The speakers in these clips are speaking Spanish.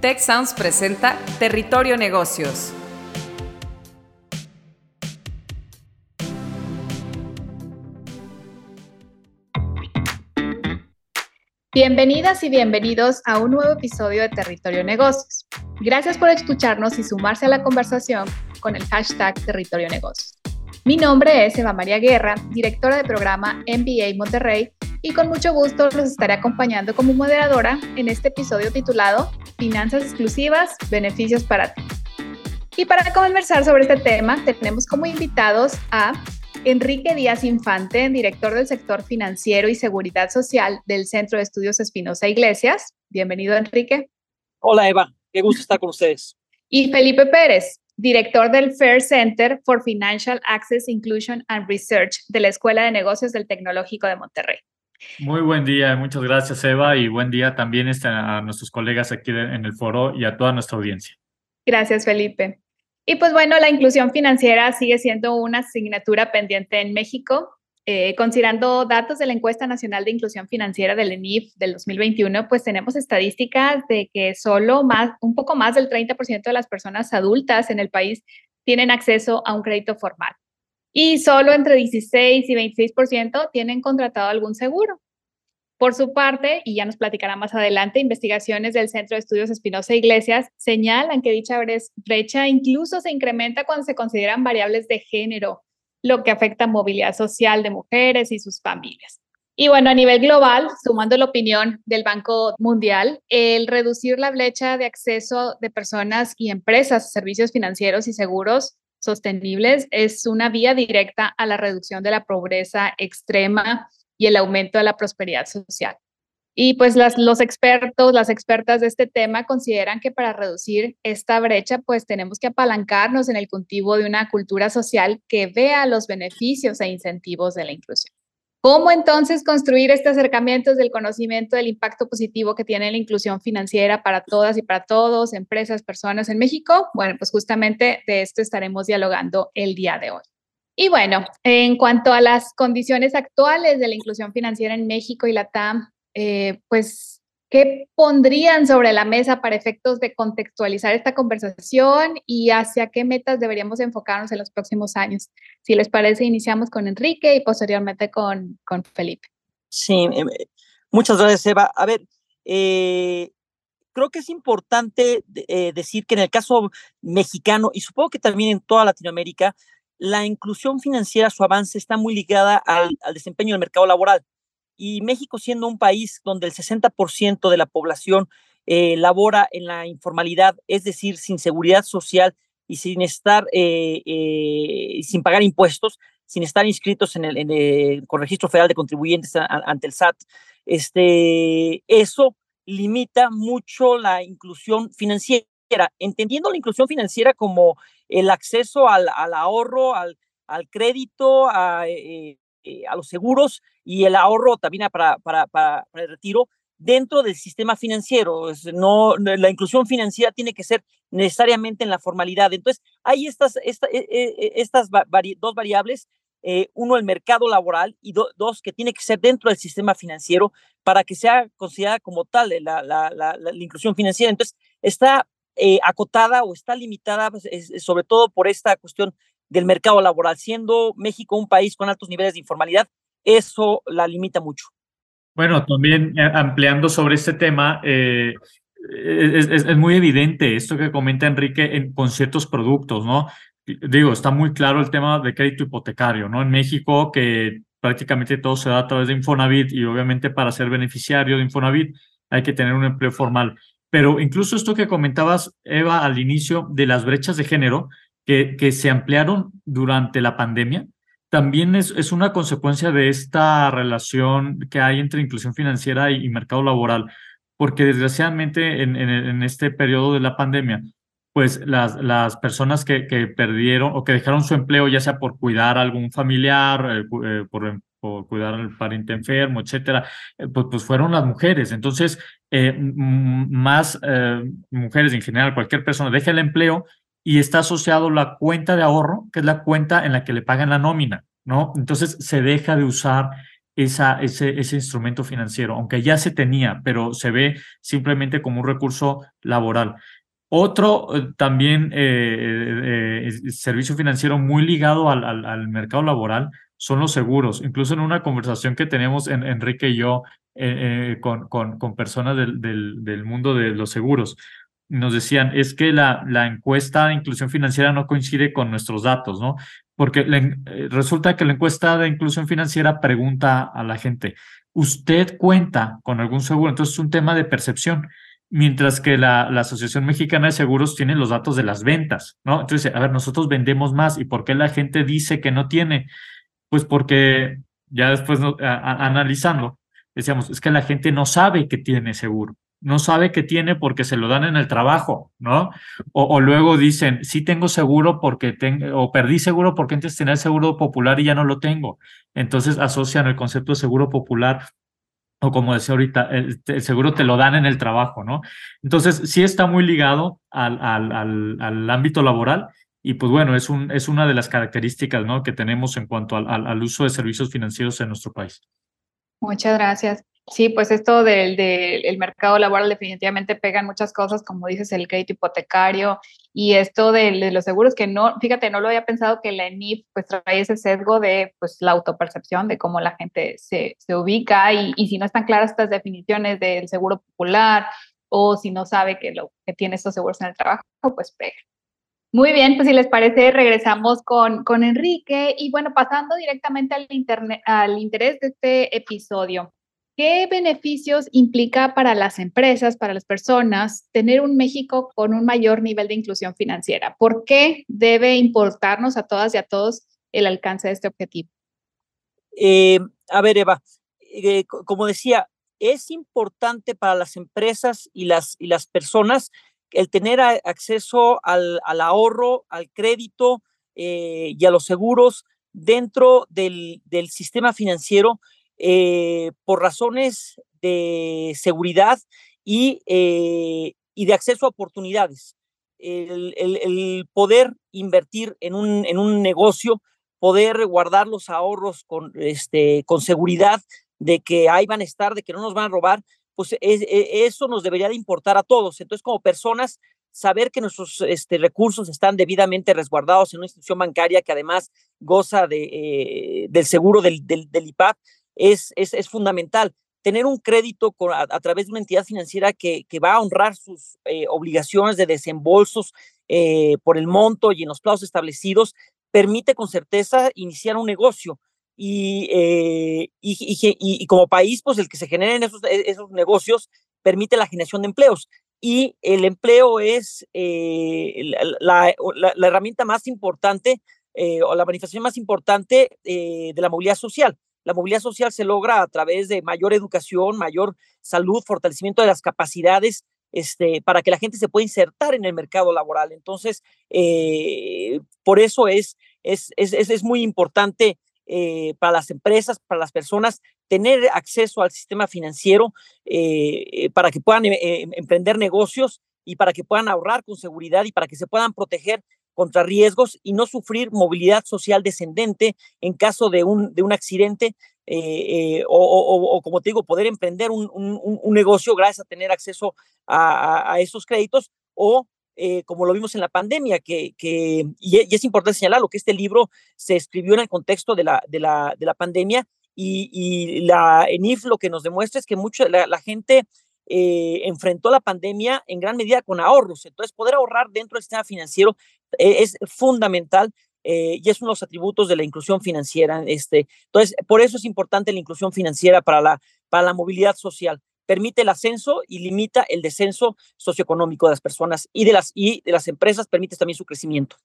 Tech Sounds presenta Territorio Negocios. Bienvenidas y bienvenidos a un nuevo episodio de Territorio Negocios. Gracias por escucharnos y sumarse a la conversación con el hashtag Territorio Negocios. Mi nombre es Eva María Guerra, directora de programa MBA Monterrey, y con mucho gusto los estaré acompañando como moderadora en este episodio titulado Finanzas exclusivas, beneficios para ti. Y para conversar sobre este tema, tenemos como invitados a Enrique Díaz Infante, director del sector financiero y seguridad social del Centro de Estudios Espinosa Iglesias. Bienvenido, Enrique. Hola, Eva. Qué gusto estar con ustedes. Y Felipe Pérez, director del Fair Center for Financial Access, Inclusion and Research de la Escuela de Negocios del Tecnológico de Monterrey. Muy buen día, muchas gracias Eva y buen día también este, a nuestros colegas aquí en el foro y a toda nuestra audiencia. Gracias Felipe. Y pues bueno, la inclusión financiera sigue siendo una asignatura pendiente en México. Eh, considerando datos de la encuesta nacional de inclusión financiera del ENIF del 2021, pues tenemos estadísticas de que solo más, un poco más del 30% de las personas adultas en el país tienen acceso a un crédito formal y solo entre 16 y 26% tienen contratado algún seguro. Por su parte, y ya nos platicará más adelante, investigaciones del Centro de Estudios Espinosa Iglesias señalan que dicha brecha incluso se incrementa cuando se consideran variables de género, lo que afecta movilidad social de mujeres y sus familias. Y bueno, a nivel global, sumando la opinión del Banco Mundial, el reducir la brecha de acceso de personas y empresas a servicios financieros y seguros sostenibles es una vía directa a la reducción de la pobreza extrema y el aumento de la prosperidad social. Y pues los expertos, las expertas de este tema consideran que para reducir esta brecha, pues tenemos que apalancarnos en el cultivo de una cultura social que vea los beneficios e incentivos de la inclusión. ¿Cómo entonces construir este acercamiento del conocimiento del impacto positivo que tiene la inclusión financiera para todas y para todos, empresas, personas en México? Bueno, pues justamente de esto estaremos dialogando el día de hoy. Y bueno, en cuanto a las condiciones actuales de la inclusión financiera en México y la TAM, eh, pues ¿Qué pondrían sobre la mesa para efectos de contextualizar esta conversación y hacia qué metas deberíamos enfocarnos en los próximos años? Si les parece, iniciamos con Enrique y posteriormente con, con Felipe. Sí, em, muchas gracias, Eva. A ver, eh, creo que es importante eh, decir que en el caso mexicano, y supongo que también en toda Latinoamérica, la inclusión financiera, su avance está muy ligada al desempeño del mercado laboral y México siendo un país donde el 60% de la población eh, labora en la informalidad, es decir, sin seguridad social y sin estar, eh, eh, sin pagar impuestos, sin estar inscritos en el, con registro federal de contribuyentes ante el SAT, este, eso limita mucho la inclusión financiera, entendiendo la inclusión financiera como el acceso al, ahorro, al, al crédito, a, eh, a los seguros y el ahorro también para, para, para, el retiro dentro del sistema financiero. No, la inclusión financiera tiene que ser necesariamente en la formalidad. Entonces, hay estas, e, e, e, estas dos variables. Eh, uno, el mercado laboral y dos, que tiene que ser dentro del sistema financiero para que sea considerada como tal la, la, la, la inclusión financiera. Entonces, está eh, acotada o está limitada pues, sobre todo por esta cuestión del mercado laboral. Siendo México un país con altos niveles de informalidad, eso la limita mucho. Bueno, también eh, ampliando sobre este tema, eh, es, muy evidente esto que comenta Enrique en, con ciertos productos, ¿no? Digo, está muy claro el tema de crédito hipotecario, ¿no? En México, que prácticamente todo se da a través de Infonavit y obviamente para ser beneficiario de Infonavit hay que tener un empleo formal. Pero incluso esto que comentabas, Eva, al inicio de las brechas de género, que, se ampliaron durante la pandemia, también es, es, una consecuencia de esta relación que hay entre inclusión financiera y, mercado laboral, porque desgraciadamente en, en, este periodo de la pandemia, pues las, las personas que, que, perdieron o que dejaron su empleo, ya sea por cuidar a algún familiar, eh, eh, por, por, cuidar al pariente enfermo, etcétera, eh, pues, pues fueron las mujeres. Entonces, más mujeres en general, cualquier persona deja el empleo y está asociado la cuenta de ahorro, que es la cuenta en la que le pagan la nómina, ¿no? Entonces se deja de usar ese, ese instrumento financiero, aunque ya se tenía, pero se ve simplemente como un recurso laboral. Otro eh, también eh, eh, servicio financiero muy ligado al, al, mercado laboral son los seguros. Incluso en una conversación que tenemos en, Enrique y yo con, con, personas del, del, mundo de los seguros, nos decían, es que la, la encuesta de inclusión financiera no coincide con nuestros datos, ¿no? Porque resulta que la encuesta de inclusión financiera pregunta a la gente, ¿usted cuenta con algún seguro? Entonces es un tema de percepción mientras que la, la, Asociación Mexicana de Seguros tiene los datos de las ventas, ¿no? Entonces, a ver, nosotros vendemos más, ¿y por qué la gente dice que no tiene? Pues porque ya después analizando, decíamos, es que la gente no sabe que tiene seguro, no sabe que tiene porque se lo dan en el trabajo, ¿no? O, luego dicen, sí tengo seguro porque tengo, o perdí seguro porque antes tenía el seguro popular y ya no lo tengo. Entonces asocian el concepto de seguro popular o como decía ahorita, el, seguro te lo dan en el trabajo, ¿no? Entonces, sí está muy ligado al, al, al, ámbito laboral y pues bueno, es, un, es una de las características, ¿no? Que tenemos en cuanto al, al uso de servicios financieros en nuestro país. Muchas gracias. Sí, pues esto del, del mercado laboral definitivamente pegan muchas cosas, como dices, el crédito hipotecario y esto de, los seguros, que no, fíjate, no lo había pensado que la ENIF pues trae ese sesgo de pues la autopercepción de cómo la gente se, se ubica y, y, si no están claras estas definiciones del seguro popular o si no sabe que, lo, que tiene estos seguros en el trabajo, pues pega. Muy bien, pues si les parece, regresamos con, con Enrique y bueno, pasando directamente al, internet, al interés de este episodio. ¿Qué beneficios implica para las empresas, para las personas, tener un México con un mayor nivel de inclusión financiera? ¿Por qué debe importarnos a todas y a todos el alcance de este objetivo? Eh, a ver, Eva, eh, como decía, es importante para las empresas y las, y las personas el tener acceso al, ahorro, al crédito eh, y a los seguros dentro del, del sistema financiero eh, por razones de seguridad y, eh, y, de acceso a oportunidades. El, poder invertir en un, en un, negocio, poder guardar los ahorros con, este, con seguridad de que ahí van a estar, de que no nos van a robar, pues e, eso nos debería de importar a todos. Entonces, como personas, saber que nuestros este, recursos están debidamente resguardados en una institución bancaria que además goza de, eh, del seguro del, del, del IPAP, es, es, fundamental. Tener un crédito a, través de una entidad financiera que, que va a honrar sus eh, obligaciones de desembolsos eh, por el monto y en los plazos establecidos permite con certeza iniciar un negocio. Y, eh, y, y, como país, pues el que se generen esos, e, esos negocios permite la generación de empleos. Y el empleo es la, la, herramienta más importante o la manifestación más importante de la movilidad social. La movilidad social se logra a través de mayor educación, mayor salud, fortalecimiento de las capacidades este, para que la gente se pueda insertar en el mercado laboral. Entonces, eh, por eso es, es, es, es muy importante eh, para las empresas, para las personas, tener acceso al sistema financiero eh, para que puedan emprender negocios y para que puedan ahorrar con seguridad y para que se puedan proteger contra riesgos y no sufrir movilidad social descendente en caso de un, de un accidente eh, eh, o, como te digo, poder emprender un, un, negocio gracias a tener acceso a, a, esos créditos o eh, como lo vimos en la pandemia, que, que y, es importante señalarlo, que este libro se escribió en el contexto de la, de la, de la pandemia y, y la ENIF lo que nos demuestra es que mucho, la gente eh, enfrentó la pandemia en gran medida con ahorros. Entonces, poder ahorrar dentro del sistema financiero eh, es fundamental eh, y es uno de los atributos de la inclusión financiera. Este, entonces, por eso es importante la inclusión financiera para la, para la movilidad social. Permite el ascenso y limita el descenso socioeconómico de las personas y de las, y de las empresas, permite también su crecimiento.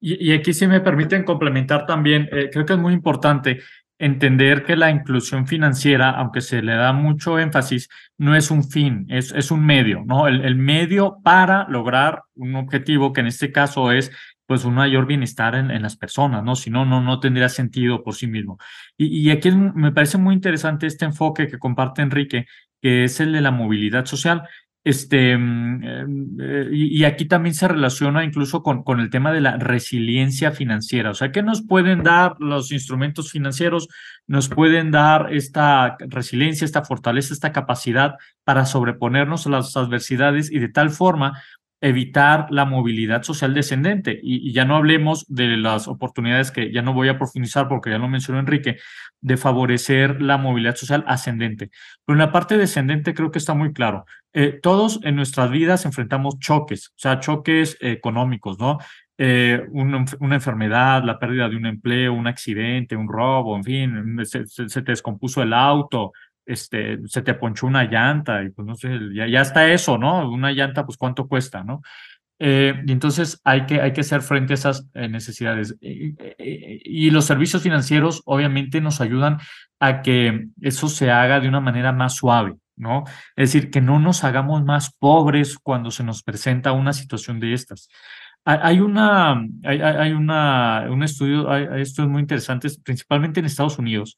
Y, y aquí si me permiten complementar también, creo que es muy importante entender que la inclusión financiera, aunque se le da mucho énfasis, no es un fin, es, es un medio, ¿no? El, el, medio para lograr un objetivo que en este caso es pues un mayor bienestar en, en las personas, ¿no? Si no, no, no tendría sentido por sí mismo. Y, y aquí me parece muy interesante este enfoque que comparte Enrique, que es el de la movilidad social. Este, mm, eh, y, aquí también se relaciona incluso con, con el tema de la resiliencia financiera. O sea, ¿qué nos pueden dar los instrumentos financieros? Nos pueden dar esta resiliencia, esta fortaleza, esta capacidad para sobreponernos a las adversidades y de tal forma evitar la movilidad social descendente. Y, ya no hablemos de las oportunidades que ya no voy a profundizar porque ya lo mencionó Enrique, de favorecer la movilidad social ascendente. Pero en la parte descendente creo que está muy claro. Eh, todos en nuestras vidas enfrentamos choques, o sea, choques económicos, ¿no? Eh, una, enfermedad, la pérdida de un empleo, un accidente, un robo, en fin, se te descompuso el auto, este, se te ponchó una llanta y pues no sé, ya, ya está eso, ¿no? Una llanta, pues cuánto cuesta, ¿no? Eh, y entonces hay que, hay que hacer frente a esas eh, necesidades. y los servicios financieros obviamente nos ayudan a que eso se haga de una manera más suave, ¿no? Es decir, que no nos hagamos más pobres cuando se nos presenta una situación de estas. Hay una, hay, hay una, un estudio, hay estudios muy interesantes, principalmente en Estados Unidos,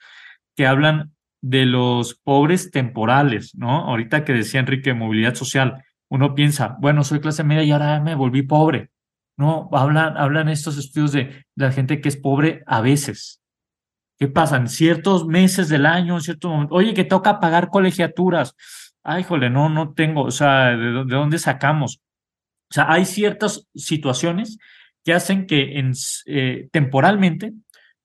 que hablan de los pobres temporales, ¿no? Ahorita que decía Enrique, movilidad social, uno piensa, bueno, soy clase media y ahora me volví pobre. No, hablan, hablan estos estudios de, la gente que es pobre a veces. ¿Qué pasa? En ciertos meses del año, en cierto momento, oye, que toca pagar colegiaturas. Ay, jole, no, no tengo, o sea, ¿de, dónde sacamos? O sea, hay ciertas situaciones que hacen que eh, temporalmente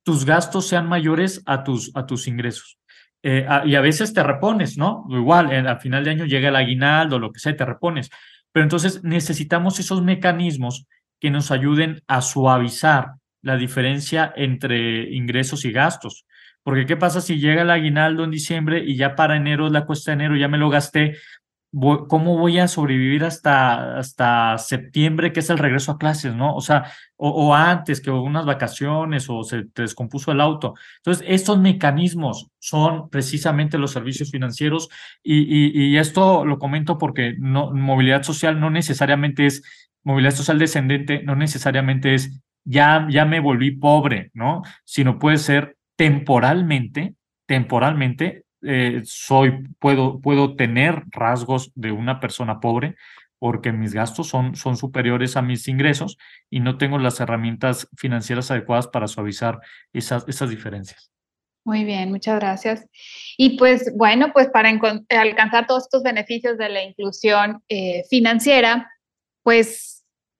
tus gastos sean mayores a tus, a tus ingresos. Eh, y a veces te repones, ¿no? Igual, al final de año llega el aguinaldo, lo que sea, te repones. Pero entonces necesitamos esos mecanismos que nos ayuden a suavizar la diferencia entre ingresos y gastos. Porque ¿qué pasa si llega el aguinaldo en diciembre y ya para enero la cuesta de enero ya me lo gasté? ¿Cómo voy a sobrevivir hasta, hasta septiembre, que es el regreso a clases, ¿no? O sea, o, antes que unas vacaciones o se te descompuso el auto. Entonces, estos mecanismos son precisamente los servicios financieros y, y, esto lo comento porque no, movilidad social no necesariamente es, movilidad social descendente no necesariamente es ya, ya me volví pobre, ¿no? Sino puede ser temporalmente, temporalmente eh, soy, puedo, puedo tener rasgos de una persona pobre porque mis gastos son, son superiores a mis ingresos y no tengo las herramientas financieras adecuadas para suavizar esas, esas diferencias. Muy bien, muchas gracias. Y pues bueno, pues para alcanzar todos estos beneficios de la inclusión eh, financiera, pues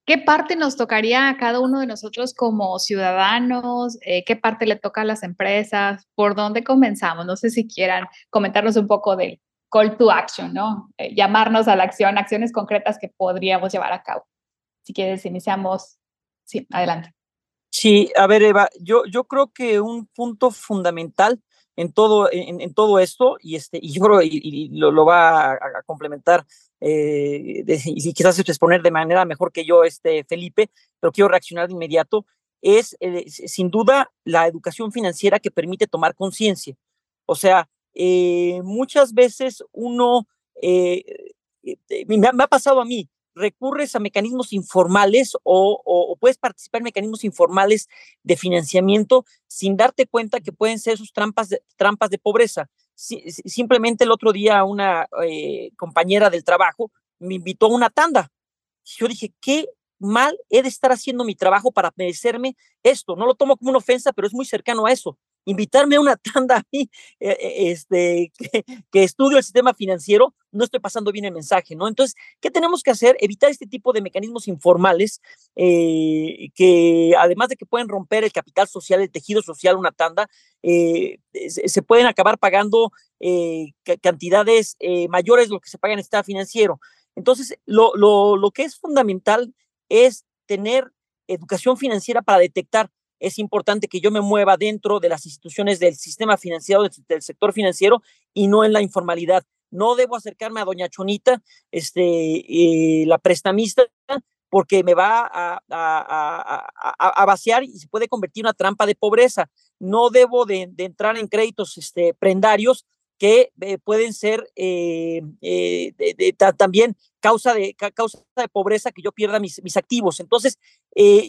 ¿Qué parte nos tocaría a cada uno de nosotros como ciudadanos? Eh, ¿Qué parte le toca a las empresas? ¿Por dónde comenzamos? No sé si quieran comentarnos un poco del call to action, ¿no? Eh, llamarnos a la acción, acciones concretas que podríamos llevar a cabo. Si quieres, iniciamos. Sí, adelante. Sí, a ver, Eva, yo, yo creo que un punto fundamental en todo, en, todo esto, y, este, y yo creo, y, lo, va a, complementar eh, y quizás exponer de manera mejor que yo, este, Felipe, pero quiero reaccionar de inmediato, es eh, sin duda la educación financiera que permite tomar conciencia. O sea, eh, muchas veces uno, me, ha pasado a mí, recurres a mecanismos informales o, puedes participar en mecanismos informales de financiamiento sin darte cuenta que pueden ser sus trampas de, trampas de pobreza. Simplemente el otro día una eh, compañera del trabajo me invitó a una tanda. Yo dije, ¿qué mal he de estar haciendo mi trabajo para merecerme esto? No lo tomo como una ofensa, pero es muy cercano a eso invitarme a una tanda a mí, eh, eh, este, que, estudio el sistema financiero, no estoy pasando bien el mensaje, ¿no? Entonces, ¿qué tenemos que hacer? Evitar este tipo de mecanismos informales eh, que, además de que pueden romper el capital social, el tejido social, una tanda, se pueden acabar pagando cantidades mayores de lo que se paga en el sistema financiero. Entonces, lo, lo, lo que es fundamental es tener educación financiera para detectar es importante que yo me mueva dentro de las instituciones del sistema financiero, del, sector financiero y no en la informalidad. No debo acercarme a doña Chonita, este, eh, la prestamista, porque me va a, a, vaciar y se puede convertir en una trampa de pobreza. No debo de, entrar en créditos este, prendarios que eh, pueden ser eh, también causa de, causa de pobreza que yo pierda mis, mis activos. Entonces,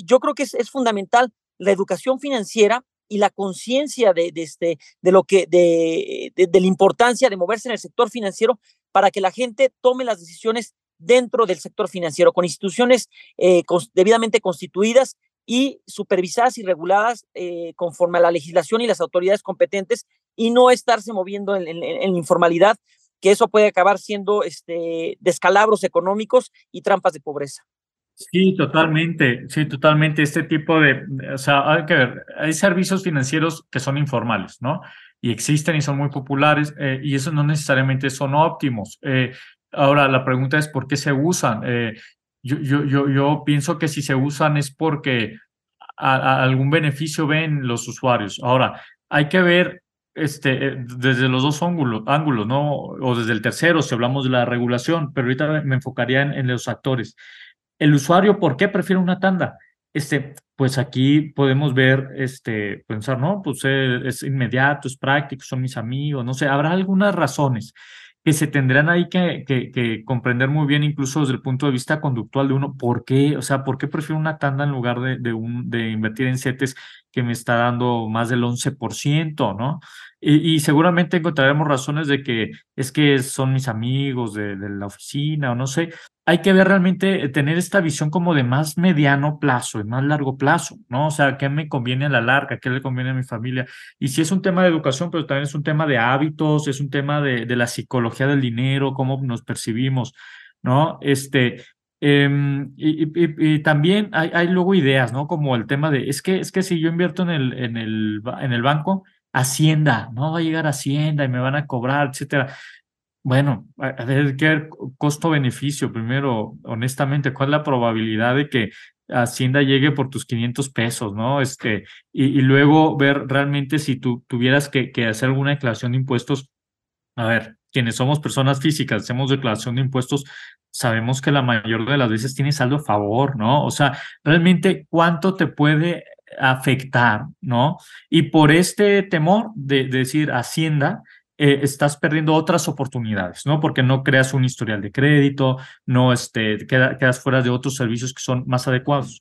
yo creo que es, es fundamental la educación financiera y la conciencia de, este, de lo que, de, de, la importancia de moverse en el sector financiero para que la gente tome las decisiones dentro del sector financiero, con instituciones eh, debidamente constituidas y supervisadas y reguladas eh, conforme a la legislación y las autoridades competentes y no estarse moviendo en, en, informalidad, que eso puede acabar siendo este, descalabros económicos y trampas de pobreza. Sí, totalmente, sí, totalmente. Este tipo de, o sea, hay que ver, hay servicios financieros que son informales, ¿no? Y existen y son muy populares eh, y eso no necesariamente son óptimos. Eh, ahora, la pregunta es por qué se usan. Eh, yo, yo, yo, yo pienso que si se usan es porque algún beneficio ven los usuarios. Ahora, hay que ver este, desde los dos ángulos, ángulos, ¿no? O desde el tercero, si hablamos de la regulación, pero ahorita me enfocaría en los actores el usuario, ¿por qué prefiere una tanda? Este, pues aquí podemos ver, este, pensar, no, pues eh, es inmediato, es práctico, son mis amigos, no sé, habrá algunas razones que se tendrán ahí que, que, comprender muy bien, incluso desde el punto de vista conductual de uno, ¿por qué? O sea, ¿por qué prefiero una tanda en lugar de, de, un, de invertir en CETES que me está dando más del 11%, ¿no? Y, y, seguramente encontraremos razones de que es que son mis amigos de, de la oficina o no sé, hay que ver realmente, eh, tener esta visión como de más mediano plazo y más largo plazo, ¿no? O sea, ¿qué me conviene a la larga? ¿Qué le conviene a mi familia? Y si es un tema de educación, pero también es un tema de hábitos, es un tema de, de la psicología del dinero, cómo nos percibimos, ¿no? Este, em, y, y, también hay, hay, luego ideas, ¿no? Como el tema de, es que, es que si yo invierto en el, en el, en el banco, Hacienda, no va a llegar Hacienda y me van a cobrar, etcétera. Bueno, a ver qué costo-beneficio primero, honestamente, ¿cuál es la probabilidad de que Hacienda llegue por tus 500 pesos, ¿no? Este, y, y luego ver realmente si tú tuvieras que, que, hacer alguna declaración de impuestos. A ver, quienes somos personas físicas, hacemos declaración de impuestos, sabemos que la mayor de las veces tiene saldo a favor, ¿no? O sea, realmente cuánto te puede afectar, ¿no? Y por este temor de, de decir Hacienda, eh, estás perdiendo otras oportunidades, ¿no? Porque no creas un historial de crédito, no este, quedas fuera de otros servicios que son más adecuados.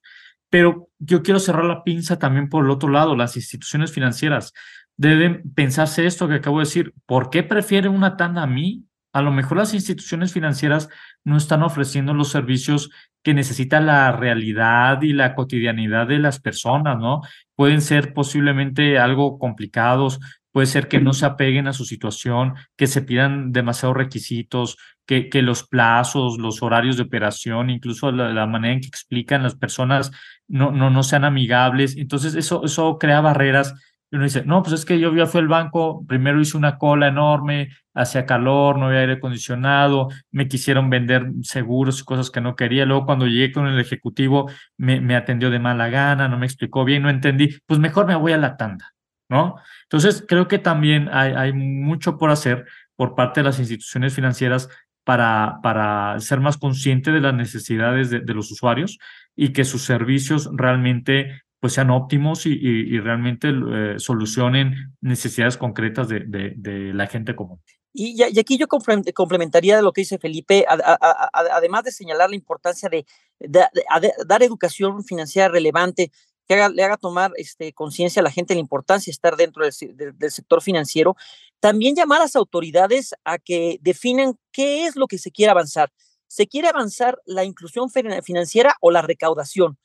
Pero yo quiero cerrar la pinza también por el otro lado, las instituciones financieras deben pensarse esto que acabo de decir, ¿por qué prefieren una tanda a mí? A lo mejor las instituciones financieras no están ofreciendo los servicios que necesita la realidad y la cotidianidad de las personas, ¿no? Pueden ser posiblemente algo complicados, puede ser que no se apeguen a su situación, que se pidan demasiados requisitos, que, los plazos, los horarios de operación, incluso la, manera en que explican las personas no, no, no sean amigables. Entonces, eso, eso crea barreras. Y uno dice, no, pues es que yo fui al banco, primero hice una cola enorme, hacía calor, no había aire acondicionado, me quisieron vender seguros y cosas que no quería. Luego, cuando llegué con el ejecutivo, me, me atendió de mala gana, no me explicó bien, no entendí. Pues mejor me voy a la tanda. ¿no? Entonces, creo que también hay, hay mucho por hacer por parte de las instituciones financieras para, para ser más consciente de las necesidades de, los usuarios y que sus servicios realmente pues sean óptimos y, y, realmente eh, solucionen necesidades concretas de, de, la gente común. Y, y, aquí yo complementaría lo que dice Felipe, además de señalar la importancia de, dar educación financiera relevante que le haga tomar este, conciencia a la gente de la importancia de estar dentro del, del, sector financiero. También llamar a las autoridades a que definen qué es lo que se quiere avanzar. ¿Se quiere avanzar la inclusión financiera o la recaudación?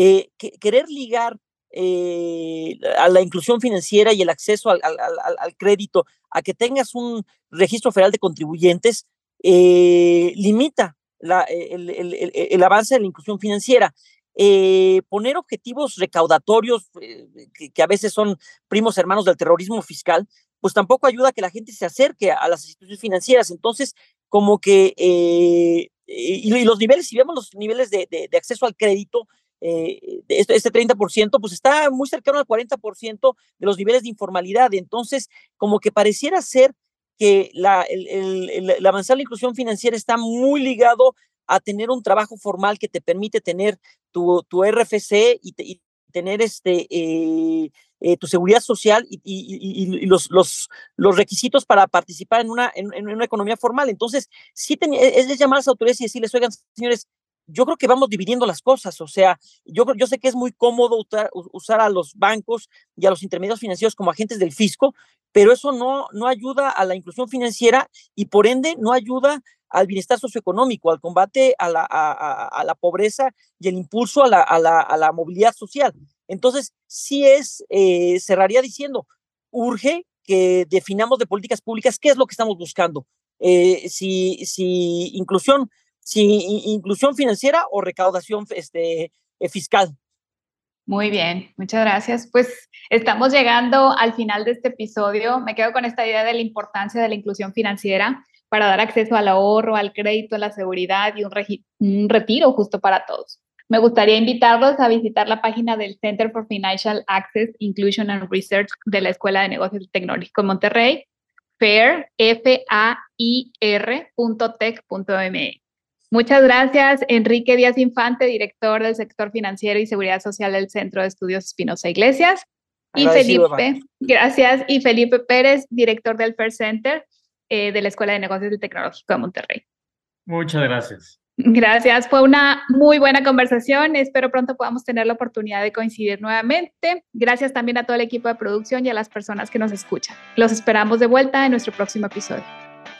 Eh, que, querer ligar eh, a la inclusión financiera y el acceso al, crédito a que tengas un registro federal de contribuyentes eh, limita la, el, el, avance de la inclusión financiera. Eh, poner objetivos recaudatorios eh, que, a veces son primos hermanos del terrorismo fiscal, pues tampoco ayuda a que la gente se acerque a, las instituciones financieras. Entonces, como que, eh, y, los niveles, si vemos los niveles de, acceso al crédito, este, este 30%, pues está muy cercano al 40% de los niveles de informalidad. Entonces, como que pareciera ser que la, el, el, el, avanzar la inclusión financiera está muy ligado a tener un trabajo formal que te permite tener tu, tu RFC y, tener este, eh, eh, tu seguridad social y, y, y, los, los, los requisitos para participar en una, en, en una economía formal. Entonces, sí es, es llamar a las autoridades y decirles, oigan, señores, yo creo que vamos dividiendo las cosas, o sea, yo, yo sé que es muy cómodo usar, usar, a los bancos y a los intermediarios financieros como agentes del fisco, pero eso no, no ayuda a la inclusión financiera y por ende no ayuda al bienestar socioeconómico, al combate a la, a, la pobreza y el impulso a la, a la, a la movilidad social. Entonces, sí es, eh, cerraría diciendo, urge que definamos de políticas públicas qué es lo que estamos buscando. Eh, si, si inclusión, si inclusión financiera o recaudación este, eh, fiscal. Muy bien, muchas gracias. Pues estamos llegando al final de este episodio. Me quedo con esta idea de la importancia de la inclusión financiera para dar acceso al ahorro, al crédito, a la seguridad y un, un retiro justo para todos. Me gustaría invitarlos a visitar la página del Center for Financial Access, Inclusion and Research de la Escuela de Negocios Tecnológicos Monterrey, FAIR, f a i r.tech.me. Muchas gracias, Enrique Díaz Infante, director del sector financiero y seguridad social del Centro de Estudios Espinosa Iglesias. Y Felipe, gracias. Y Felipe Pérez, director del FAIR Center eh, de la Escuela de Negocios del Tecnológico de Monterrey. Muchas gracias. Gracias, fue una muy buena conversación. Espero pronto podamos tener la oportunidad de coincidir nuevamente. Gracias también a todo el equipo de producción y a las personas que nos escuchan. Los esperamos de vuelta en nuestro próximo episodio.